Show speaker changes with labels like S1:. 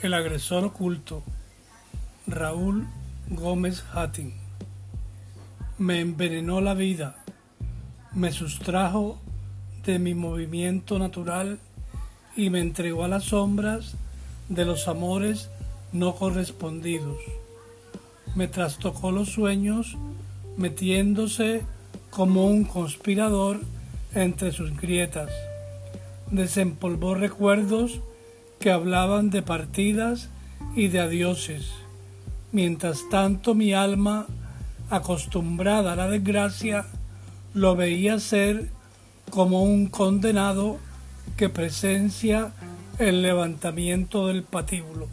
S1: El agresor oculto, Raúl Gómez Hattin. Me envenenó la vida, me sustrajo de mi movimiento natural y me entregó a las sombras de los amores no correspondidos. Me trastocó los sueños metiéndose como un conspirador entre sus grietas. Desempolvó recuerdos que hablaban de partidas y de adioses. Mientras tanto mi alma, acostumbrada a la desgracia, lo veía ser como un condenado que presencia el levantamiento del patíbulo.